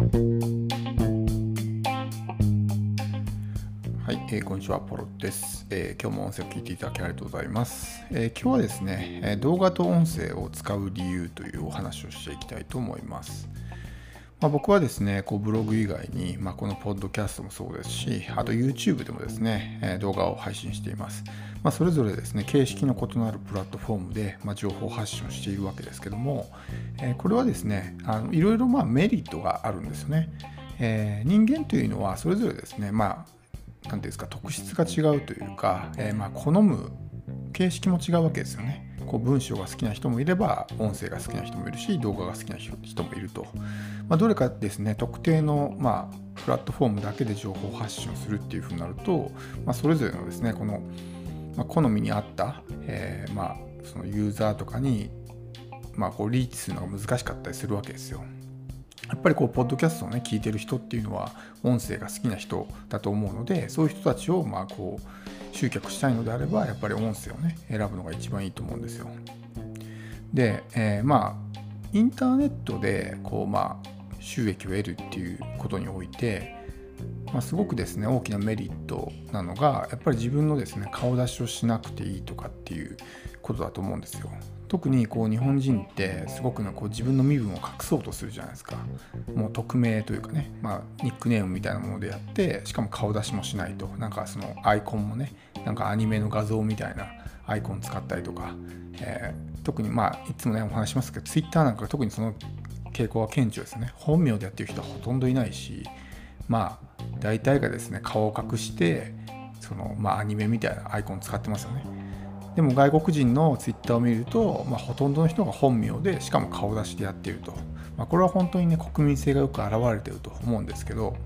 はい、えーこんにちは、ポロです、えー今日も音声を聞いていただきありがとうございます。えー今日はですね、え動画と音声を使う理由というお話をしていきたいと思います。まあ、僕はですね、こうブログ以外に、まあ、このポッドキャストもそうですし、あと YouTube でもですね、え動画を配信しています。まあ、それぞれですね、形式の異なるプラットフォームで、ま、情報発信をしているわけですけども、えこれはですね、あのいろいろまメリットがあるんですよね。えー人間というのはそれぞれですね、まあ、なんていうんですか特質が違うというか、えーま好む形式も違うわけですよね。こう文章が好きな人もいれば音声が好きな人もいるし動画が好きな人もいると、まあ、どれかですね特定の、まあ、プラットフォームだけで情報発信をするっていうふうになると、まあ、それぞれのですねこの、まあ、好みに合った、えーまあ、そのユーザーとかに、まあ、こうリーチするのが難しかったりするわけですよ。やっぱりこうポッドキャストをね聞いてる人っていうのは音声が好きな人だと思うのでそういう人たちをまあこう集客したいのであればやっぱり音声をね選ぶのが一番いいと思うんですよ。で、えーまあインターネットでこうまあ収益を得るっていうことにおいて、まあ、すごくですね大きなメリットなのがやっぱり自分のですね顔出しをしなくていいとかっていうことだと思うんですよ。特にこう日本人ってすごくねこう自分の身分を隠そうとするじゃないですか。もう匿名というかね、まあ、ニックネームみたいなものでやってしかも顔出しもしないと。なんかそのアイコンもねなんかアニメの画像みたいなアイコン使ったりとか、えー特にまあいつもねお話しますけどツイッターなんか特にその傾向は顕著ですね。本名でやってる人はほとんどいないしまあ大体がですね顔を隠してそのまあアニメみたいなアイコン使ってますよね。でも外国人のツイッターを見ると、まあ、ほとんどの人が本名でしかも顔出しでやっていると、まあ、これは本当にね国民性がよく表れてると思うんですけど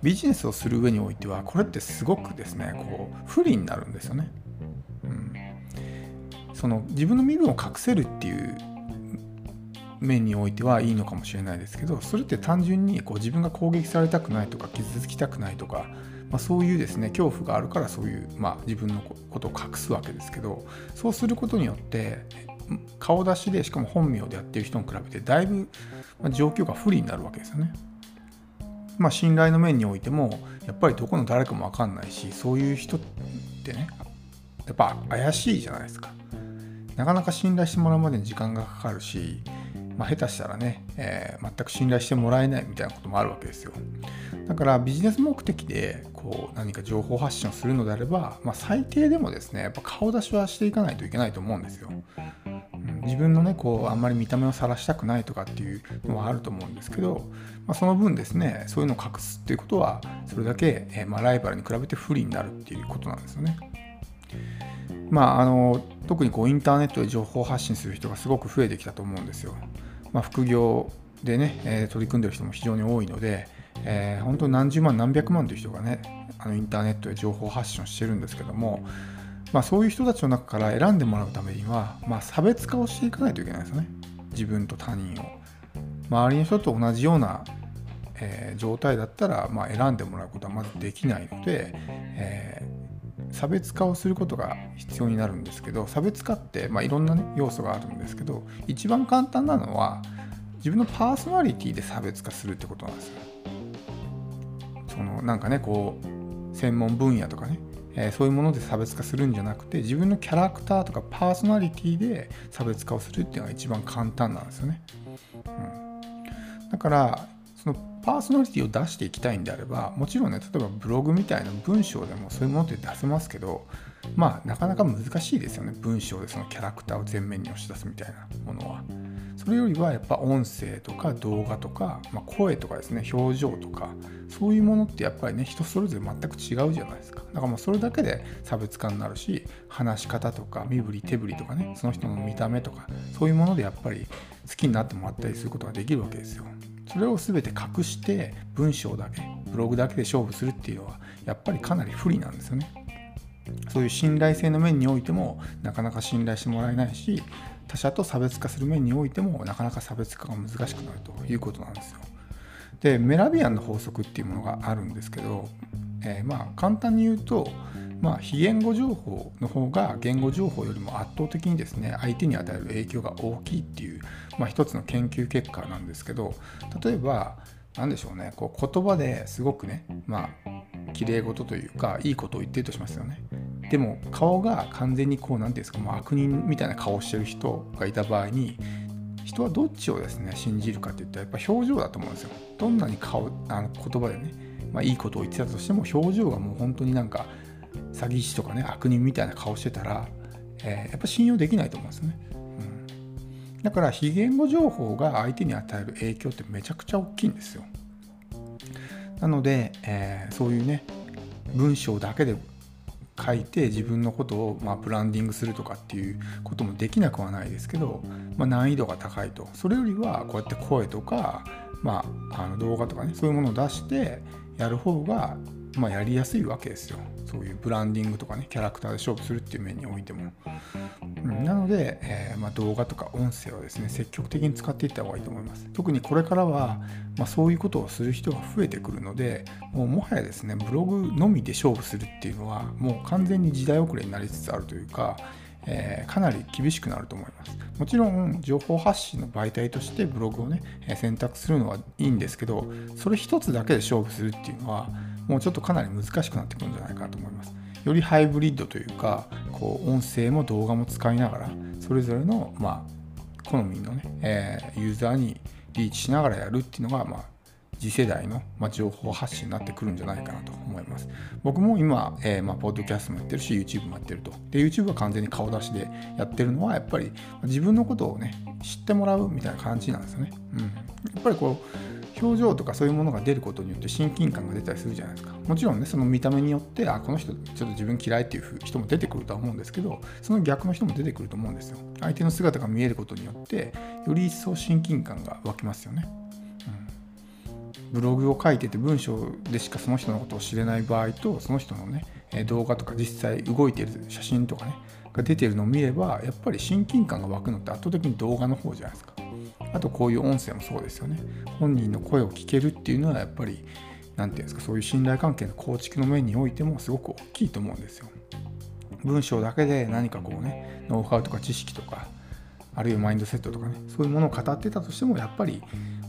ビジネスをする上においてはこれってすごくですねこう不利になるんですよね、うん、その自分の身分を隠せるっていう面においてはいいのかもしれないですけどそれって単純にこう自分が攻撃されたくないとか傷つきたくないとかまあ、そういうですね恐怖があるからそういう、まあ、自分のことを隠すわけですけどそうすることによって顔出しでしかも本名でやってる人に比べてだいぶ状況が不利になるわけですよね。まあ、信頼の面においてもやっぱりどこの誰かも分かんないしそういう人ってねやっぱ怪しいじゃないですか。なかなか信頼してもらうまでに時間がかかるし、まあ、下手したらね、えー全く信頼してもらえないみたいなこともあるわけですよ。だからビジネス目的でこう何か情報発信をするのであれば、まあ、最低でもですねやっぱ顔出しはしていかないといけないと思うんですよ。自分のねこうあんまり見た目を晒したくないとかっていうのはあると思うんですけど、まあ、その分ですねそういうのを隠すっていうことはそれだけ、えーまあ、ライバルに比べて不利になるっていうことなんですよね。まあ、あの特にこうインターネットで情報発信する人がすごく増えてきたと思うんですよ。まあ、副業でね、え取り組んでる人も非常に多いので、えー本当に何十万何百万という人がねあのインターネットで情報発信をしてるんですけども、まあ、そういう人たちの中から選んでもらうためには、まあ、差別化をしていかないといけないですよね自分と他人を周りの人と同じような、えー状態だったら、まあ、選んでもらうことはまずできないので、え差別化をすることが必要になるんですけど差別化って、まあ、いろんな、ね、要素があるんですけど一番簡単なのは自分のパーソナリティで差別化するってことなんですよ。そのなんかねこう専門分野とかね、えーそういうもので差別化するんじゃなくて自分のキャラクターとかパーソナリティで差別化をするっていうのが一番簡単なんですよね。うん、だからそのパーソナリティを出していきたいんであればもちろんね例えばブログみたいな文章でもそういうものって出せますけどまあなかなか難しいですよね文章でそのキャラクターを前面に押し出すみたいなものは。それよりはやっぱ音声とか動画とか、まあ、声とかですね表情とかそういうものってやっぱりね人それぞれ全く違うじゃないですか。だからもうそれだけで差別化になるし話し方とか身振り手振りとかねその人の見た目とかそういうものでやっぱり好きになってもらったりすることができるわけですよ。それを全て隠して文章だけブログだけで勝負するっていうのはやっぱりかなり不利なんですよね。そういう信頼性の面においてもなかなか信頼してもらえないし他者と差別化する面においてもなかなか差別化が難しくなるということなんですよ。でメラビアンの法則っていうものがあるんですけど、えーまあ簡単に言うと、まあ、非言語情報の方が言語情報よりも圧倒的にですね相手に与える影響が大きいっていうまあ、一つの研究結果なんですけど例えば何でしょうねこう言葉ですごくねまあ綺麗事というかいいことを言ってるとしますよねでも顔が完全にこう何て言うんですかもう悪人みたいな顔をしてる人がいた場合に人はどっちをですね信じるかっていったらやっぱ表情だと思うんですよ。どんなに顔あの言葉でね、まあ、いいことを言ってたとしても表情がもう本当になんか詐欺師とかね悪人みたいな顔してたら、えー、やっぱ信用できないと思うんですよね、うん、だから非言語情報が相手に与える影響ってめちゃくちゃ大きいんですよ。なので、えー、そういうね文章だけで書いて自分のことをまブランディングするとかっていうこともできなくはないですけど、まあ、難易度が高いと。それよりはこうやって声とか、まあ、あの動画とかねそういうものを出してやる方がまあ、やりやすいわけですよ。そういうブランディングとかねキャラクターで勝負するっていう面においても、うん、なので、えー、まあ、動画とか音声はですね積極的に使っていった方がいいと思います。特にこれからは、まあ、そういうことをする人が増えてくるのでもうもはやですねブログのみで勝負するっていうのはもう完全に時代遅れになりつつあるというかえー、かなり厳しくなると思います。もちろん情報発信の媒体としてブログをね選択するのはいいんですけどそれ一つだけで勝負するっていうのはもうちょっとかなり難しくなってくるんじゃないかなと思います。よりハイブリッドというかこう音声も動画も使いながらそれぞれの、まあ、好みのね、えー、ユーザーにリーチしながらやるっていうのが、まあ、次世代の、まあ、情報発信になってくるんじゃないかなと思います。僕も今、えー、まあ、ポッドキャストもやってるし、YouTube もやってると。で、YouTube は完全に顔出しでやってるのは、やっぱり自分のことをね、知ってもらうみたいな感じなんですよね。うん。やっぱりこう、表情とかそういうものが出ることによって親近感が出たりするじゃないですか。もちろんねその見た目によってあこの人ちょっと自分嫌いっていう人も出てくるとは思うんですけどその逆の人も出てくると思うんですよ。相手の姿が見えることによってより一層親近感が湧きますよね、うん、ブログを書いてて文章でしかその人のことを知れない場合とその人のね動画とか実際動いてる写真とかねが出てるのを見ればやっぱり親近感が湧くのって圧倒的に動画の方じゃないですか。あとこういう音声もそうですよね。本人の声を聞けるっていうのはやっぱり何て言うんですかそういう信頼関係の構築の面においてもすごく大きいと思うんですよ。文章だけで何かこうねノウハウとか知識とかあるいはマインドセットとかねそういうものを語ってたとしてもやっぱり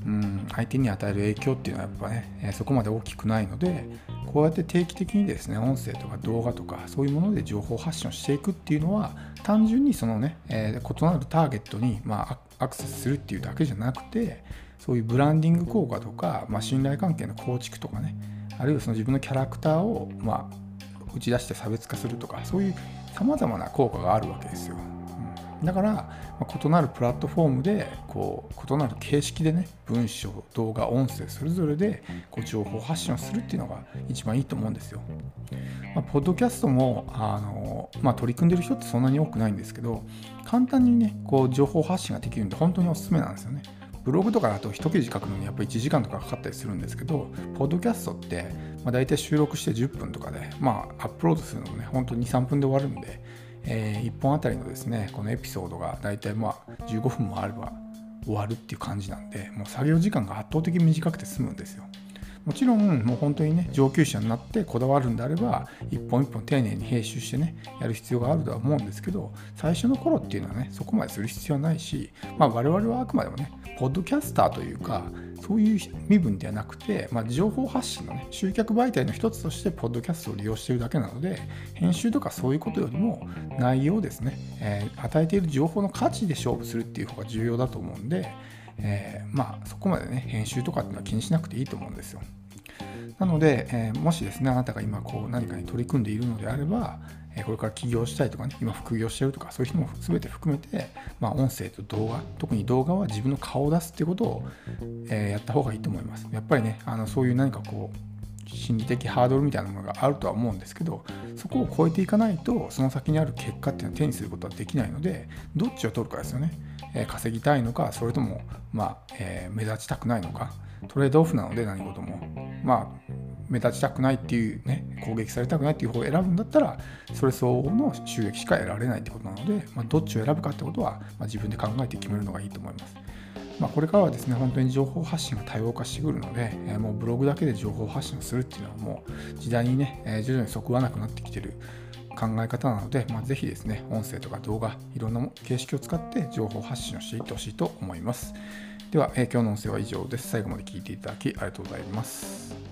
うん相手に与える影響っていうのはやっぱね、そこまで大きくないのでこうやって定期的にですね音声とか動画とかそういうもので情報発信をしていくっていうのは単純にそのね、えー、異なるターゲットに、まあ、アクセスするっていうだけじゃなくてそういうブランディング効果とか、まあ、信頼関係の構築とかねあるいはその自分のキャラクターを、まあ、打ち出して差別化するとかそういうさまざまな効果があるわけですよ。だから、ま、異なるプラットフォームでこう異なる形式でね文章動画音声それぞれでこう情報発信をするっていうのが一番いいと思うんですよ。まあ、ポッドキャストもあの、まあ、取り組んでる人ってそんなに多くないんですけど簡単にねこう情報発信ができるんで本当におすすめなんですよね。ブログとかだと一記事書くのにやっぱり1時間とかかかったりするんですけど、ポッドキャストって、まあ、大体収録して10分とかで、まあ、アップロードするのもね、本当に2、3分で終わるんで、えー、1本あたりのですねこのエピソードが大体まあ15分もあれば終わるっていう感じなんでもう作業時間が圧倒的に短くて済むんですよ。もちろんもう本当にね上級者になってこだわるんであれば一本一本丁寧に編集してねやる必要があるとは思うんですけど最初の頃っていうのはねそこまでする必要はないしまあ我々はあくまでもねポッドキャスターというかそういう身分ではなくて、まあ、情報発信のね集客媒体の一つとしてポッドキャストを利用しているだけなので編集とかそういうことよりも内容ですね、えー、与えている情報の価値で勝負するっていう方が重要だと思うんで、えー、まあそこまでね編集とかっていうのは気にしなくていいと思うんですよ。なので、えー、もしですねあなたが今こう何かに取り組んでいるのであればこれから起業したいとかね、今副業してるとか、そういう人も全て含めて、まあ、音声と動画、特に動画は自分の顔を出すってことを、え、やった方がいいと思います。やっぱりね、あのそういう何かこう、心理的ハードルみたいなものがあるとは思うんですけど、そこを超えていかないと、その先にある結果っていうのは手にすることはできないので、どっちを取るかですよね。えー、稼ぎたいのか、それとも、まあえー、目立ちたくないのか、トレードオフなので何事も。まあ目立ちたくないっていうね攻撃されたくないっていう方を選ぶんだったらそれ相応の収益しか得られないってことなので、まあ、どっちを選ぶかってことは、まあ、自分で考えて決めるのがいいと思います。まあ、これからはですね、本当に情報発信が多様化してくるので、えー、もうブログだけで情報発信をするっていうのはもう時代にね、えー、徐々にそくわなくなってきてる考え方なので、まあ、ぜひですね、音声とか動画、いろんな形式を使って情報発信をしていってほしいと思います。では、えー、今日の音声は以上です。最後まで聞いていただきありがとうございます。